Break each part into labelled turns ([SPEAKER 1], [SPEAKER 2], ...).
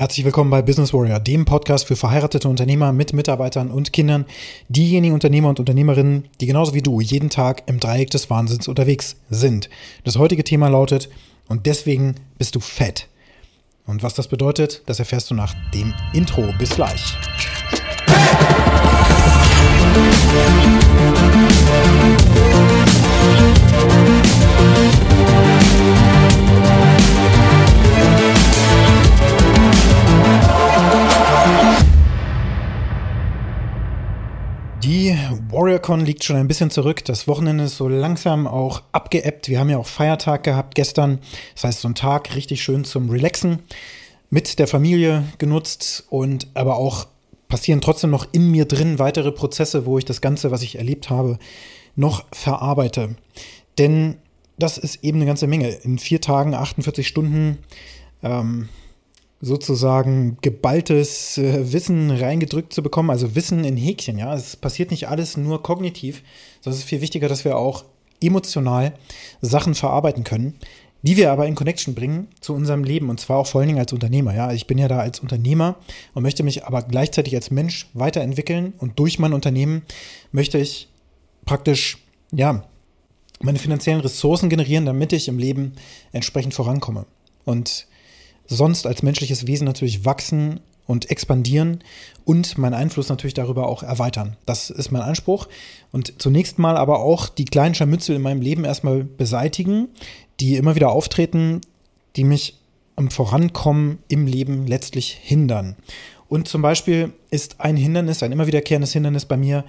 [SPEAKER 1] Herzlich willkommen bei Business Warrior, dem Podcast für verheiratete Unternehmer mit Mitarbeitern und Kindern, diejenigen Unternehmer und Unternehmerinnen, die genauso wie du jeden Tag im Dreieck des Wahnsinns unterwegs sind. Das heutige Thema lautet, und deswegen bist du fett. Und was das bedeutet, das erfährst du nach dem Intro. Bis gleich. Die WarriorCon liegt schon ein bisschen zurück. Das Wochenende ist so langsam auch abgeebbt. Wir haben ja auch Feiertag gehabt gestern. Das heißt, so ein Tag richtig schön zum Relaxen mit der Familie genutzt und aber auch passieren trotzdem noch in mir drin weitere Prozesse, wo ich das Ganze, was ich erlebt habe, noch verarbeite. Denn das ist eben eine ganze Menge. In vier Tagen, 48 Stunden ähm, sozusagen geballtes äh, Wissen reingedrückt zu bekommen, also Wissen in Häkchen, ja. Es passiert nicht alles nur kognitiv, sondern es ist viel wichtiger, dass wir auch emotional Sachen verarbeiten können, die wir aber in Connection bringen zu unserem Leben und zwar auch vor allen Dingen als Unternehmer, ja. Ich bin ja da als Unternehmer und möchte mich aber gleichzeitig als Mensch weiterentwickeln und durch mein Unternehmen möchte ich praktisch, ja, meine finanziellen Ressourcen generieren, damit ich im Leben entsprechend vorankomme. Und sonst als menschliches Wesen natürlich wachsen und expandieren und meinen Einfluss natürlich darüber auch erweitern. Das ist mein Anspruch. Und zunächst mal aber auch die kleinen Scharmützel in meinem Leben erstmal beseitigen, die immer wieder auftreten, die mich am Vorankommen im Leben letztlich hindern. Und zum Beispiel ist ein Hindernis, ein immer wiederkehrendes Hindernis bei mir,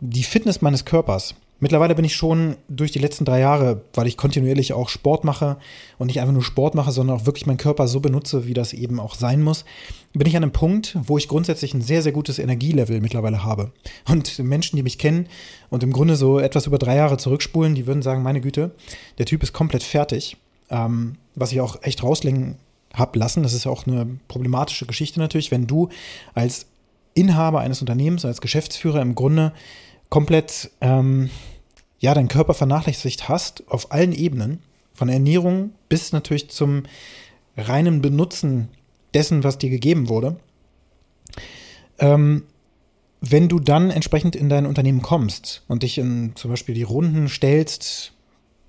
[SPEAKER 1] die Fitness meines Körpers. Mittlerweile bin ich schon durch die letzten drei Jahre, weil ich kontinuierlich auch Sport mache und nicht einfach nur Sport mache, sondern auch wirklich meinen Körper so benutze, wie das eben auch sein muss, bin ich an einem Punkt, wo ich grundsätzlich ein sehr, sehr gutes Energielevel mittlerweile habe. Und Menschen, die mich kennen und im Grunde so etwas über drei Jahre zurückspulen, die würden sagen, meine Güte, der Typ ist komplett fertig. Ähm, was ich auch echt rauslegen habe lassen. Das ist auch eine problematische Geschichte natürlich, wenn du als Inhaber eines Unternehmens, als Geschäftsführer im Grunde komplett ähm, ja deinen Körper vernachlässigt hast auf allen Ebenen, von Ernährung bis natürlich zum reinen Benutzen dessen, was dir gegeben wurde. Ähm, wenn du dann entsprechend in dein Unternehmen kommst und dich in zum Beispiel die Runden stellst,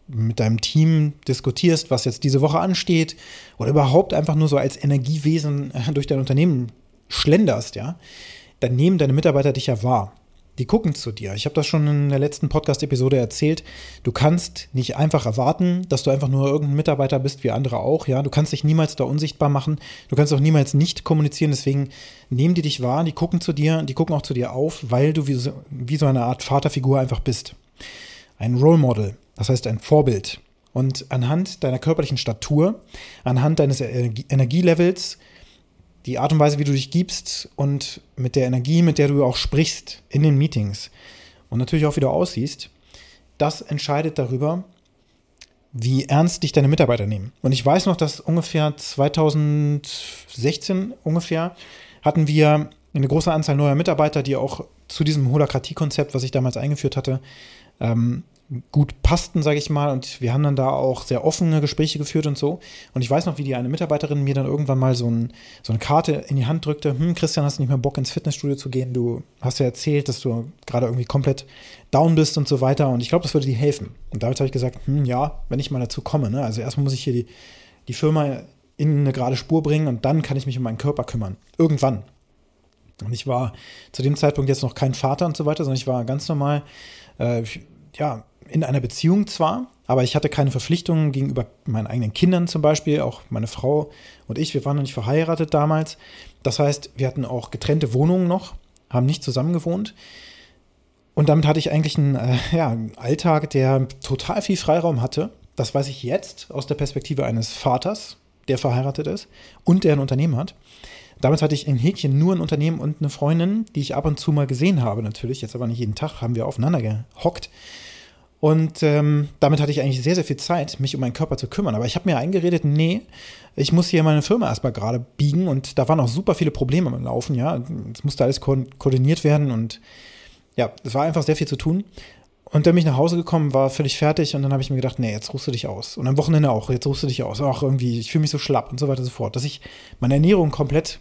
[SPEAKER 1] mit deinem Team diskutierst, was jetzt diese Woche ansteht, oder überhaupt einfach nur so als Energiewesen durch dein Unternehmen schlenderst, ja, dann nehmen deine Mitarbeiter dich ja wahr. Die gucken zu dir. Ich habe das schon in der letzten Podcast-Episode erzählt. Du kannst nicht einfach erwarten, dass du einfach nur irgendein Mitarbeiter bist, wie andere auch. Ja, du kannst dich niemals da unsichtbar machen. Du kannst auch niemals nicht kommunizieren. Deswegen nehmen die dich wahr, die gucken zu dir, die gucken auch zu dir auf, weil du wie so, wie so eine Art Vaterfigur einfach bist. Ein Role Model, das heißt ein Vorbild. Und anhand deiner körperlichen Statur, anhand deines Energielevels, die Art und Weise, wie du dich gibst und mit der Energie, mit der du auch sprichst in den Meetings und natürlich auch, wie du aussiehst, das entscheidet darüber, wie ernst dich deine Mitarbeiter nehmen. Und ich weiß noch, dass ungefähr 2016 ungefähr hatten wir eine große Anzahl neuer Mitarbeiter, die auch zu diesem Holakratie-Konzept, was ich damals eingeführt hatte, ähm, gut passten, sage ich mal. Und wir haben dann da auch sehr offene Gespräche geführt und so. Und ich weiß noch, wie die eine Mitarbeiterin mir dann irgendwann mal so, ein, so eine Karte in die Hand drückte. Hm, Christian, hast du nicht mehr Bock ins Fitnessstudio zu gehen? Du hast ja erzählt, dass du gerade irgendwie komplett down bist und so weiter. Und ich glaube, das würde dir helfen. Und damit habe ich gesagt, hm, ja, wenn ich mal dazu komme. Ne? Also erstmal muss ich hier die, die Firma in eine gerade Spur bringen und dann kann ich mich um meinen Körper kümmern. Irgendwann. Und ich war zu dem Zeitpunkt jetzt noch kein Vater und so weiter, sondern ich war ganz normal, äh, ja, in einer Beziehung zwar, aber ich hatte keine Verpflichtungen gegenüber meinen eigenen Kindern zum Beispiel, auch meine Frau und ich, wir waren noch nicht verheiratet damals. Das heißt, wir hatten auch getrennte Wohnungen noch, haben nicht zusammen gewohnt. Und damit hatte ich eigentlich einen, äh, ja, einen Alltag, der total viel Freiraum hatte. Das weiß ich jetzt aus der Perspektive eines Vaters, der verheiratet ist und der ein Unternehmen hat. Damals hatte ich in Häkchen nur ein Unternehmen und eine Freundin, die ich ab und zu mal gesehen habe, natürlich. Jetzt aber nicht jeden Tag, haben wir aufeinander gehockt. Und ähm, damit hatte ich eigentlich sehr, sehr viel Zeit, mich um meinen Körper zu kümmern. Aber ich habe mir eingeredet, nee, ich muss hier meine Firma erstmal gerade biegen. Und da waren auch super viele Probleme am Laufen, ja. Es musste alles ko koordiniert werden und ja, es war einfach sehr viel zu tun. Und dann bin ich nach Hause gekommen, war völlig fertig und dann habe ich mir gedacht, nee, jetzt ruhst du dich aus. Und am Wochenende auch, jetzt ruhst du dich aus. Auch irgendwie, ich fühle mich so schlapp und so weiter und so fort. Dass ich meine Ernährung komplett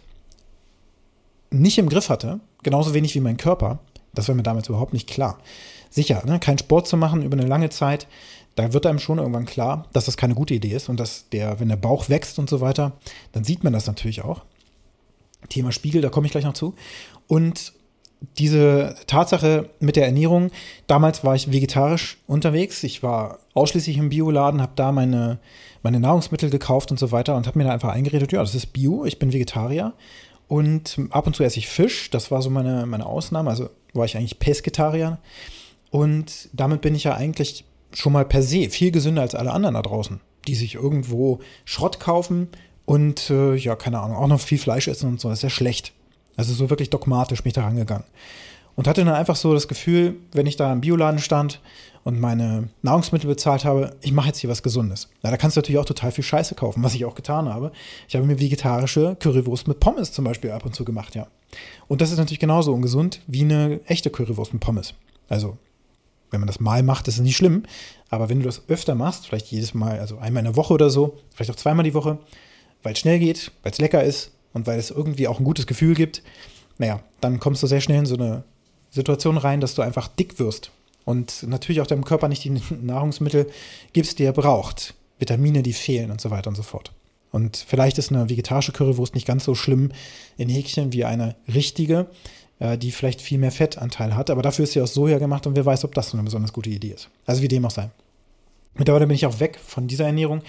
[SPEAKER 1] nicht im Griff hatte, genauso wenig wie mein Körper, das war mir damals überhaupt nicht klar. Sicher, ne, keinen Sport zu machen über eine lange Zeit, da wird einem schon irgendwann klar, dass das keine gute Idee ist und dass der, wenn der Bauch wächst und so weiter, dann sieht man das natürlich auch. Thema Spiegel, da komme ich gleich noch zu. Und diese Tatsache mit der Ernährung, damals war ich vegetarisch unterwegs. Ich war ausschließlich im Bioladen, habe da meine, meine Nahrungsmittel gekauft und so weiter und habe mir da einfach eingeredet, ja, das ist Bio, ich bin Vegetarier. Und ab und zu esse ich Fisch, das war so meine, meine Ausnahme, also war ich eigentlich Pesketarier. Und damit bin ich ja eigentlich schon mal per se viel gesünder als alle anderen da draußen, die sich irgendwo Schrott kaufen und äh, ja, keine Ahnung, auch noch viel Fleisch essen und so. Das ist ja schlecht. Also so wirklich dogmatisch mich da rangegangen. Und hatte dann einfach so das Gefühl, wenn ich da im Bioladen stand und meine Nahrungsmittel bezahlt habe, ich mache jetzt hier was Gesundes. Na, da kannst du natürlich auch total viel Scheiße kaufen, was ich auch getan habe. Ich habe mir vegetarische Currywurst mit Pommes zum Beispiel ab und zu gemacht, ja. Und das ist natürlich genauso ungesund wie eine echte Currywurst mit Pommes. Also, wenn man das mal macht, ist es nicht schlimm. Aber wenn du das öfter machst, vielleicht jedes Mal, also einmal in der Woche oder so, vielleicht auch zweimal die Woche, weil es schnell geht, weil es lecker ist, und weil es irgendwie auch ein gutes Gefühl gibt, naja, dann kommst du sehr schnell in so eine Situation rein, dass du einfach dick wirst und natürlich auch deinem Körper nicht die Nahrungsmittel gibst, die er braucht. Vitamine, die fehlen und so weiter und so fort. Und vielleicht ist eine vegetarische Currywurst nicht ganz so schlimm in Häkchen wie eine richtige, äh, die vielleicht viel mehr Fettanteil hat. Aber dafür ist sie aus Soja gemacht und wer weiß, ob das so eine besonders gute Idee ist. Also wie dem auch sei. Mittlerweile bin ich auch weg von dieser Ernährung.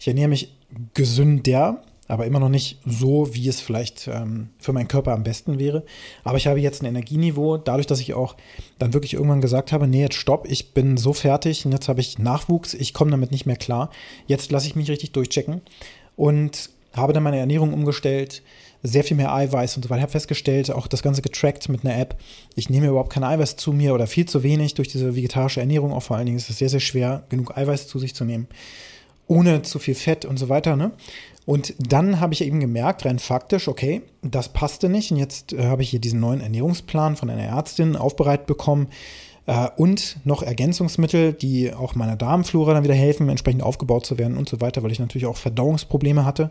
[SPEAKER 1] Ich ernähre mich gesünder, aber immer noch nicht so, wie es vielleicht ähm, für meinen Körper am besten wäre. Aber ich habe jetzt ein Energieniveau, dadurch, dass ich auch dann wirklich irgendwann gesagt habe, nee, jetzt stopp, ich bin so fertig und jetzt habe ich Nachwuchs, ich komme damit nicht mehr klar. Jetzt lasse ich mich richtig durchchecken und habe dann meine Ernährung umgestellt, sehr viel mehr Eiweiß und so weiter. Ich habe festgestellt, auch das Ganze getrackt mit einer App. Ich nehme überhaupt kein Eiweiß zu mir oder viel zu wenig durch diese vegetarische Ernährung. Auch vor allen Dingen ist es sehr, sehr schwer, genug Eiweiß zu sich zu nehmen ohne zu viel Fett und so weiter. Ne? Und dann habe ich eben gemerkt, rein faktisch, okay, das passte nicht. Und jetzt äh, habe ich hier diesen neuen Ernährungsplan von einer Ärztin aufbereitet bekommen äh, und noch Ergänzungsmittel, die auch meiner Darmflora dann wieder helfen, entsprechend aufgebaut zu werden und so weiter, weil ich natürlich auch Verdauungsprobleme hatte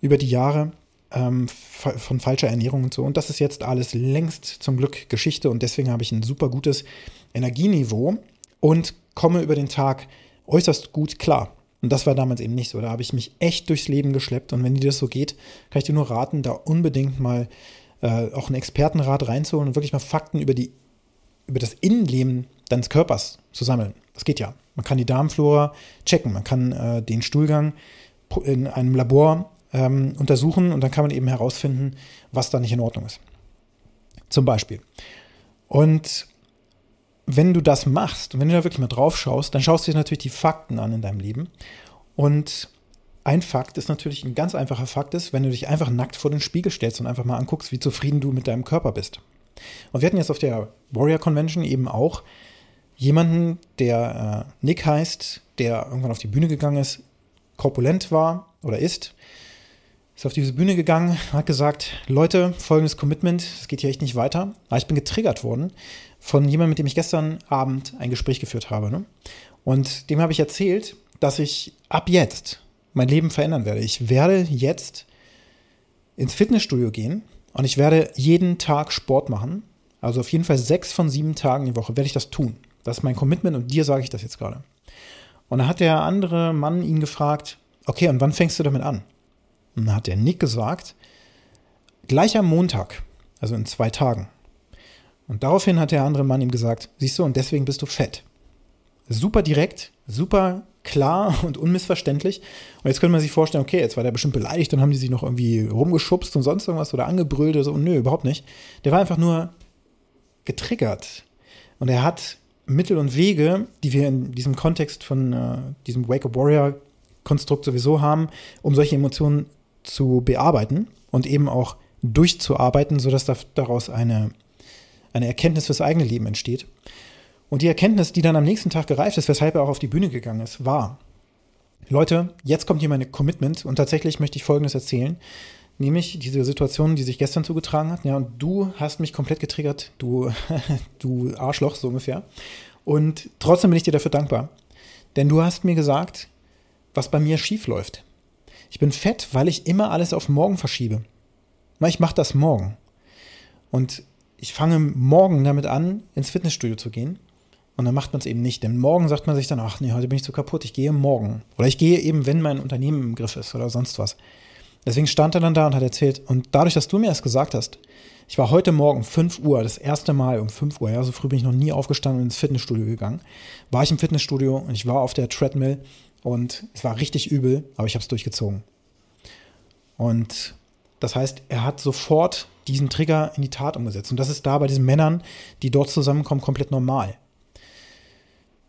[SPEAKER 1] über die Jahre ähm, von falscher Ernährung und so. Und das ist jetzt alles längst zum Glück Geschichte und deswegen habe ich ein super gutes Energieniveau und komme über den Tag äußerst gut klar. Und das war damals eben nicht so. Da habe ich mich echt durchs Leben geschleppt. Und wenn dir das so geht, kann ich dir nur raten, da unbedingt mal äh, auch einen Expertenrat reinzuholen und wirklich mal Fakten über, die, über das Innenleben deines Körpers zu sammeln. Das geht ja. Man kann die Darmflora checken, man kann äh, den Stuhlgang in einem Labor ähm, untersuchen und dann kann man eben herausfinden, was da nicht in Ordnung ist. Zum Beispiel. Und wenn du das machst und wenn du da wirklich mal drauf schaust, dann schaust du dir natürlich die Fakten an in deinem Leben. Und ein Fakt ist natürlich, ein ganz einfacher Fakt ist, wenn du dich einfach nackt vor den Spiegel stellst und einfach mal anguckst, wie zufrieden du mit deinem Körper bist. Und wir hatten jetzt auf der Warrior Convention eben auch jemanden, der äh, Nick heißt, der irgendwann auf die Bühne gegangen ist, korpulent war oder ist, ist auf diese Bühne gegangen, hat gesagt, Leute, folgendes Commitment, es geht hier echt nicht weiter. Aber ich bin getriggert worden von jemandem, mit dem ich gestern Abend ein Gespräch geführt habe. Ne? Und dem habe ich erzählt, dass ich ab jetzt mein Leben verändern werde. Ich werde jetzt ins Fitnessstudio gehen und ich werde jeden Tag Sport machen. Also auf jeden Fall sechs von sieben Tagen die Woche werde ich das tun. Das ist mein Commitment und dir sage ich das jetzt gerade. Und dann hat der andere Mann ihn gefragt, okay, und wann fängst du damit an? Und dann hat der Nick gesagt, gleich am Montag, also in zwei Tagen. Und daraufhin hat der andere Mann ihm gesagt, siehst du, und deswegen bist du fett. Super direkt, super klar und unmissverständlich. Und jetzt könnte man sich vorstellen, okay, jetzt war der bestimmt beleidigt und haben die sich noch irgendwie rumgeschubst und sonst irgendwas oder angebrüllt oder so. Und nö, überhaupt nicht. Der war einfach nur getriggert. Und er hat Mittel und Wege, die wir in diesem Kontext von äh, diesem Wake Up Warrior Konstrukt sowieso haben, um solche Emotionen zu bearbeiten und eben auch durchzuarbeiten, sodass daraus eine eine Erkenntnis fürs eigene Leben entsteht. Und die Erkenntnis, die dann am nächsten Tag gereift ist, weshalb er auch auf die Bühne gegangen ist, war, Leute, jetzt kommt hier meine Commitment und tatsächlich möchte ich Folgendes erzählen, nämlich diese Situation, die sich gestern zugetragen hat. Ja, und du hast mich komplett getriggert, du, du Arschloch, so ungefähr. Und trotzdem bin ich dir dafür dankbar. Denn du hast mir gesagt, was bei mir schief läuft. Ich bin fett, weil ich immer alles auf morgen verschiebe. Ich mache das morgen. Und ich fange morgen damit an, ins Fitnessstudio zu gehen. Und dann macht man es eben nicht. Denn morgen sagt man sich dann, ach nee, heute bin ich zu kaputt, ich gehe morgen. Oder ich gehe eben, wenn mein Unternehmen im Griff ist oder sonst was. Deswegen stand er dann da und hat erzählt, und dadurch, dass du mir das gesagt hast, ich war heute Morgen 5 Uhr, das erste Mal um 5 Uhr, ja, so früh bin ich noch nie aufgestanden und ins Fitnessstudio gegangen. War ich im Fitnessstudio und ich war auf der Treadmill und es war richtig übel, aber ich habe es durchgezogen. Und das heißt, er hat sofort diesen Trigger in die Tat umgesetzt. Und das ist da bei diesen Männern, die dort zusammenkommen, komplett normal.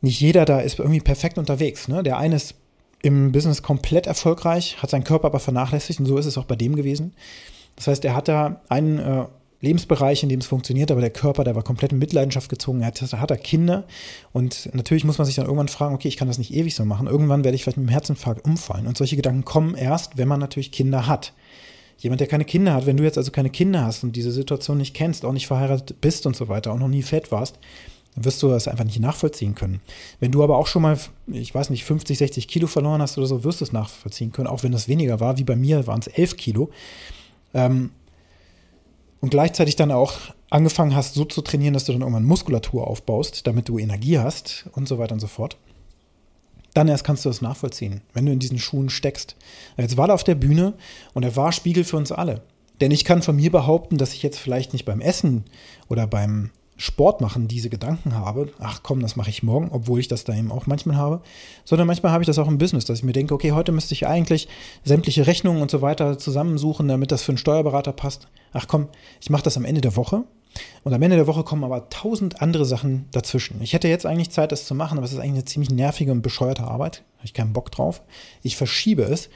[SPEAKER 1] Nicht jeder da ist irgendwie perfekt unterwegs. Ne? Der eine ist im Business komplett erfolgreich, hat seinen Körper aber vernachlässigt und so ist es auch bei dem gewesen. Das heißt, er hat da einen äh, Lebensbereich, in dem es funktioniert, aber der Körper, der war komplett in Mitleidenschaft gezogen. Er hat, hat er Kinder und natürlich muss man sich dann irgendwann fragen, okay, ich kann das nicht ewig so machen. Irgendwann werde ich vielleicht mit dem Herzinfarkt umfallen. Und solche Gedanken kommen erst, wenn man natürlich Kinder hat. Jemand, der keine Kinder hat, wenn du jetzt also keine Kinder hast und diese Situation nicht kennst, auch nicht verheiratet bist und so weiter, auch noch nie fett warst, wirst du das einfach nicht nachvollziehen können. Wenn du aber auch schon mal, ich weiß nicht, 50, 60 Kilo verloren hast oder so, wirst du es nachvollziehen können, auch wenn das weniger war, wie bei mir waren es 11 Kilo. Ähm, und gleichzeitig dann auch angefangen hast, so zu trainieren, dass du dann irgendwann Muskulatur aufbaust, damit du Energie hast und so weiter und so fort. Dann erst kannst du das nachvollziehen, wenn du in diesen Schuhen steckst. Jetzt war er auf der Bühne und er war Spiegel für uns alle. Denn ich kann von mir behaupten, dass ich jetzt vielleicht nicht beim Essen oder beim Sport machen diese Gedanken habe, ach komm, das mache ich morgen, obwohl ich das da eben auch manchmal habe, sondern manchmal habe ich das auch im Business, dass ich mir denke, okay, heute müsste ich eigentlich sämtliche Rechnungen und so weiter zusammensuchen, damit das für einen Steuerberater passt. Ach komm, ich mache das am Ende der Woche und am Ende der Woche kommen aber tausend andere Sachen dazwischen. Ich hätte jetzt eigentlich Zeit, das zu machen, aber es ist eigentlich eine ziemlich nervige und bescheuerte Arbeit. Habe ich keinen Bock drauf. Ich verschiebe es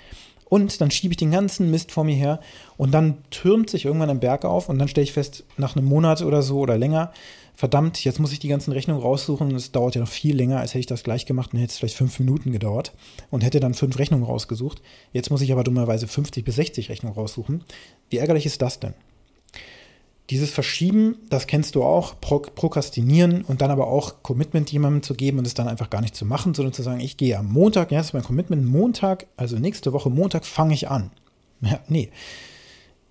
[SPEAKER 1] und dann schiebe ich den ganzen Mist vor mir her und dann türmt sich irgendwann ein Berg auf und dann stelle ich fest, nach einem Monat oder so oder länger, verdammt, jetzt muss ich die ganzen Rechnungen raussuchen und es dauert ja noch viel länger, als hätte ich das gleich gemacht und hätte es vielleicht fünf Minuten gedauert und hätte dann fünf Rechnungen rausgesucht. Jetzt muss ich aber dummerweise 50 bis 60 Rechnungen raussuchen. Wie ärgerlich ist das denn? Dieses Verschieben, das kennst du auch, Pro Prokrastinieren und dann aber auch Commitment jemandem zu geben und es dann einfach gar nicht zu machen, sondern zu sagen, ich gehe am Montag, ja, das ist mein Commitment, Montag, also nächste Woche Montag fange ich an. Ja, nee.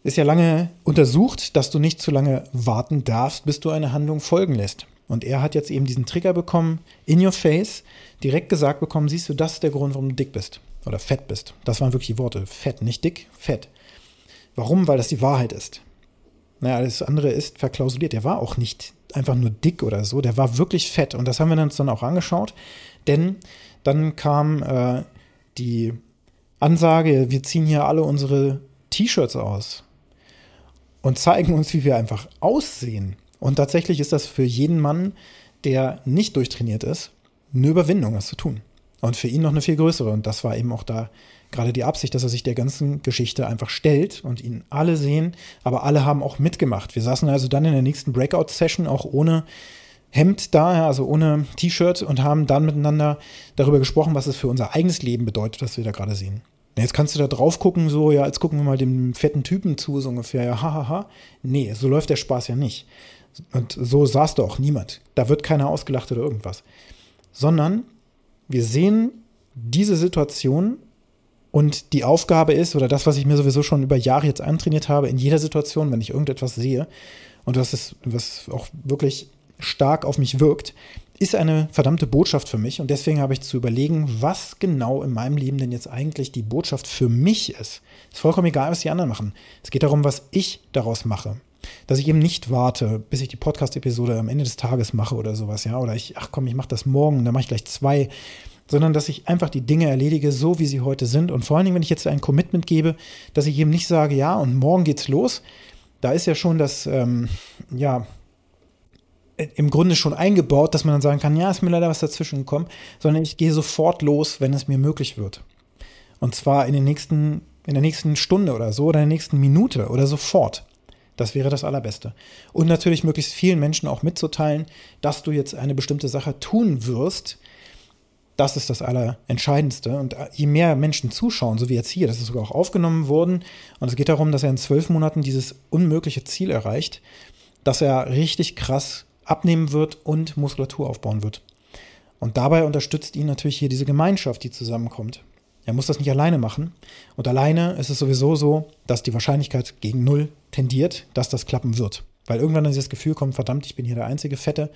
[SPEAKER 1] Ist ja lange untersucht, dass du nicht zu lange warten darfst, bis du eine Handlung folgen lässt. Und er hat jetzt eben diesen Trigger bekommen, in your face, direkt gesagt bekommen, siehst du, das ist der Grund, warum du dick bist oder fett bist. Das waren wirklich die Worte, fett, nicht dick, fett. Warum? Weil das die Wahrheit ist. Naja, alles andere ist verklausuliert. Der war auch nicht einfach nur dick oder so, der war wirklich fett. Und das haben wir uns dann auch angeschaut, denn dann kam äh, die Ansage, wir ziehen hier alle unsere T-Shirts aus und zeigen uns, wie wir einfach aussehen. Und tatsächlich ist das für jeden Mann, der nicht durchtrainiert ist, eine Überwindung, das zu tun. Und für ihn noch eine viel größere. Und das war eben auch da gerade die Absicht, dass er sich der ganzen Geschichte einfach stellt und ihn alle sehen, aber alle haben auch mitgemacht. Wir saßen also dann in der nächsten Breakout-Session auch ohne Hemd da, also ohne T-Shirt und haben dann miteinander darüber gesprochen, was es für unser eigenes Leben bedeutet, was wir da gerade sehen. Jetzt kannst du da drauf gucken, so, ja, jetzt gucken wir mal dem fetten Typen zu, so ungefähr, ja, hahaha. Ha, ha. Nee, so läuft der Spaß ja nicht. Und so saß da auch niemand. Da wird keiner ausgelacht oder irgendwas. Sondern wir sehen diese Situation und die Aufgabe ist, oder das, was ich mir sowieso schon über Jahre jetzt antrainiert habe, in jeder Situation, wenn ich irgendetwas sehe, und das ist, was auch wirklich stark auf mich wirkt, ist eine verdammte Botschaft für mich. Und deswegen habe ich zu überlegen, was genau in meinem Leben denn jetzt eigentlich die Botschaft für mich ist. Ist vollkommen egal, was die anderen machen. Es geht darum, was ich daraus mache. Dass ich eben nicht warte, bis ich die Podcast-Episode am Ende des Tages mache oder sowas, ja. Oder ich, ach komm, ich mache das morgen, dann mache ich gleich zwei sondern dass ich einfach die Dinge erledige, so wie sie heute sind. Und vor allen Dingen, wenn ich jetzt ein Commitment gebe, dass ich eben nicht sage, ja, und morgen geht's los. Da ist ja schon das, ähm, ja, im Grunde schon eingebaut, dass man dann sagen kann, ja, ist mir leider was dazwischen gekommen, sondern ich gehe sofort los, wenn es mir möglich wird. Und zwar in den nächsten, in der nächsten Stunde oder so oder in der nächsten Minute oder sofort. Das wäre das Allerbeste. Und natürlich möglichst vielen Menschen auch mitzuteilen, dass du jetzt eine bestimmte Sache tun wirst, das ist das Allerentscheidendste. Und je mehr Menschen zuschauen, so wie jetzt hier, das ist sogar auch aufgenommen worden, und es geht darum, dass er in zwölf Monaten dieses unmögliche Ziel erreicht, dass er richtig krass abnehmen wird und Muskulatur aufbauen wird. Und dabei unterstützt ihn natürlich hier diese Gemeinschaft, die zusammenkommt. Er muss das nicht alleine machen. Und alleine ist es sowieso so, dass die Wahrscheinlichkeit gegen Null tendiert, dass das klappen wird. Weil irgendwann dann dieses Gefühl kommt, verdammt, ich bin hier der einzige Fette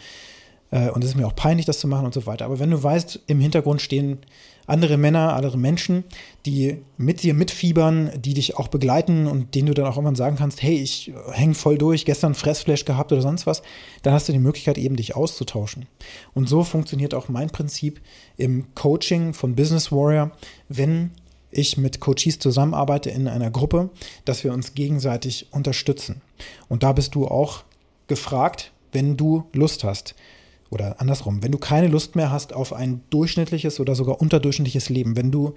[SPEAKER 1] und es ist mir auch peinlich, das zu machen und so weiter. Aber wenn du weißt, im Hintergrund stehen andere Männer, andere Menschen, die mit dir mitfiebern, die dich auch begleiten und denen du dann auch irgendwann sagen kannst, hey, ich hänge voll durch, gestern Fressflash gehabt oder sonst was, dann hast du die Möglichkeit eben dich auszutauschen. Und so funktioniert auch mein Prinzip im Coaching von Business Warrior, wenn ich mit Coaches zusammenarbeite in einer Gruppe, dass wir uns gegenseitig unterstützen. Und da bist du auch gefragt, wenn du Lust hast. Oder andersrum, wenn du keine Lust mehr hast auf ein durchschnittliches oder sogar unterdurchschnittliches Leben, wenn du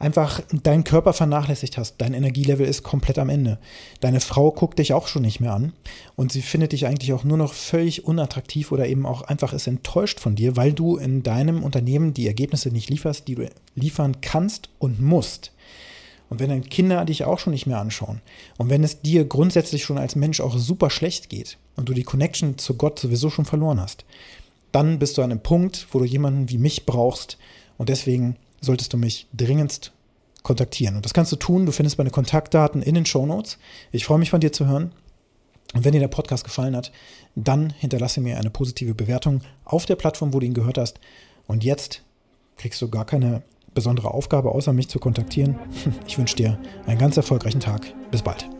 [SPEAKER 1] einfach deinen Körper vernachlässigt hast, dein Energielevel ist komplett am Ende. Deine Frau guckt dich auch schon nicht mehr an und sie findet dich eigentlich auch nur noch völlig unattraktiv oder eben auch einfach ist enttäuscht von dir, weil du in deinem Unternehmen die Ergebnisse nicht lieferst, die du liefern kannst und musst. Und wenn deine Kinder dich auch schon nicht mehr anschauen und wenn es dir grundsätzlich schon als Mensch auch super schlecht geht und du die Connection zu Gott sowieso schon verloren hast, dann bist du an einem Punkt, wo du jemanden wie mich brauchst. Und deswegen solltest du mich dringendst kontaktieren. Und das kannst du tun. Du findest meine Kontaktdaten in den Show Notes. Ich freue mich von dir zu hören. Und wenn dir der Podcast gefallen hat, dann hinterlasse mir eine positive Bewertung auf der Plattform, wo du ihn gehört hast. Und jetzt kriegst du gar keine besondere Aufgabe, außer mich zu kontaktieren. Ich wünsche dir einen ganz erfolgreichen Tag. Bis bald.